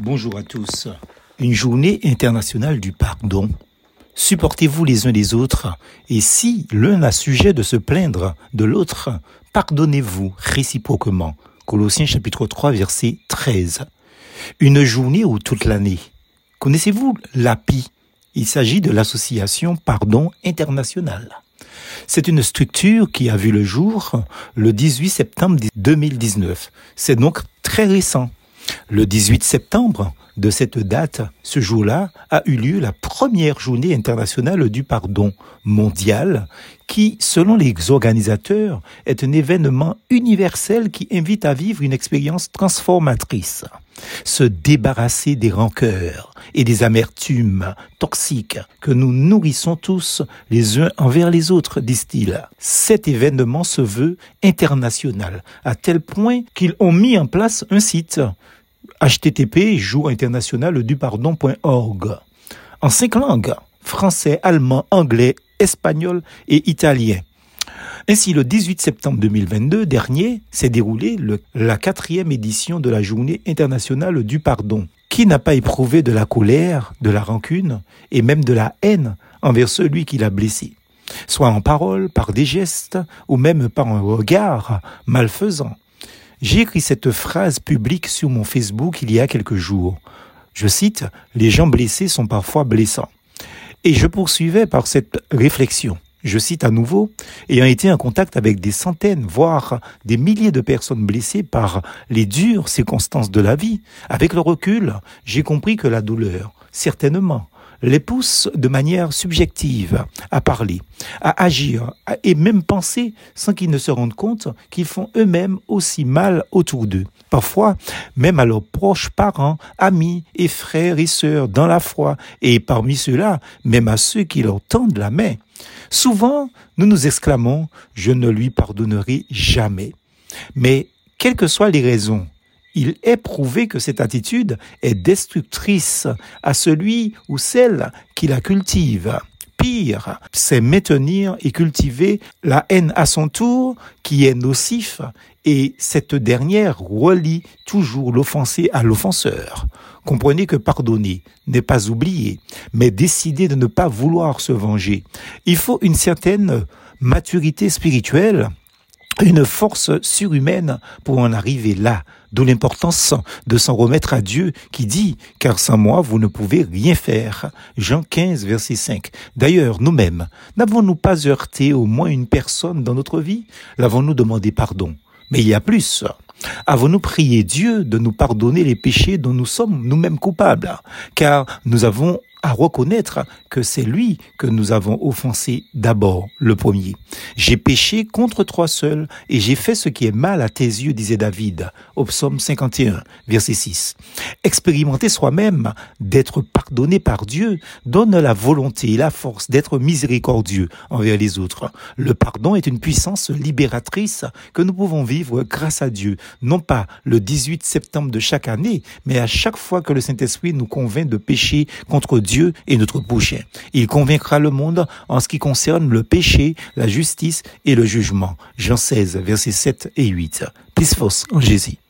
Bonjour à tous. Une journée internationale du pardon. Supportez-vous les uns les autres, et si l'un a sujet de se plaindre de l'autre, pardonnez-vous réciproquement. Colossiens chapitre 3 verset 13. Une journée ou toute l'année. Connaissez-vous l'API Il s'agit de l'association Pardon International. C'est une structure qui a vu le jour le 18 septembre 2019. C'est donc très récent. Le 18 septembre de cette date, ce jour-là, a eu lieu la première journée internationale du pardon mondial qui, selon les organisateurs, est un événement universel qui invite à vivre une expérience transformatrice. Se débarrasser des rancœurs et des amertumes toxiques que nous nourrissons tous les uns envers les autres, disent-ils. Cet événement se veut international, à tel point qu'ils ont mis en place un site http jour international du pardon.org en cinq langues français, allemand, anglais, espagnol et italien. Ainsi, le 18 septembre 2022 dernier s'est déroulée la quatrième édition de la Journée internationale du pardon. Qui n'a pas éprouvé de la colère, de la rancune et même de la haine envers celui qui l'a blessé, soit en parole, par des gestes ou même par un regard malfaisant j'ai écrit cette phrase publique sur mon Facebook il y a quelques jours. Je cite, Les gens blessés sont parfois blessants. Et je poursuivais par cette réflexion. Je cite à nouveau, ayant été en contact avec des centaines, voire des milliers de personnes blessées par les dures circonstances de la vie, avec le recul, j'ai compris que la douleur, certainement, les pousse de manière subjective à parler, à agir et même penser sans qu'ils ne se rendent compte qu'ils font eux-mêmes aussi mal autour d'eux. Parfois, même à leurs proches parents, amis et frères et sœurs dans la foi, et parmi ceux-là, même à ceux qui leur tendent la main. Souvent, nous nous exclamons, je ne lui pardonnerai jamais. Mais, quelles que soient les raisons, il est prouvé que cette attitude est destructrice à celui ou celle qui la cultive. Pire, c'est maintenir et cultiver la haine à son tour qui est nocif et cette dernière relie toujours l'offensé à l'offenseur. Comprenez que pardonner n'est pas oublier, mais décider de ne pas vouloir se venger. Il faut une certaine maturité spirituelle une force surhumaine pour en arriver là, d'où l'importance de s'en remettre à Dieu qui dit, car sans moi vous ne pouvez rien faire. Jean 15, verset 5. D'ailleurs, nous-mêmes, n'avons-nous pas heurté au moins une personne dans notre vie? L'avons-nous demandé pardon? Mais il y a plus. Avons-nous prié Dieu de nous pardonner les péchés dont nous sommes nous-mêmes coupables? Car nous avons à reconnaître que c'est lui que nous avons offensé d'abord, le premier. J'ai péché contre toi seul et j'ai fait ce qui est mal à tes yeux, disait David, au psaume 51, verset 6. Expérimenter soi-même d'être pardonné par Dieu donne la volonté et la force d'être miséricordieux envers les autres. Le pardon est une puissance libératrice que nous pouvons vivre grâce à Dieu, non pas le 18 septembre de chaque année, mais à chaque fois que le Saint-Esprit nous convainc de pécher contre Dieu Dieu est notre boucher. Il convaincra le monde en ce qui concerne le péché, la justice et le jugement. Jean 16, versets 7 et 8. Plus en Jésus.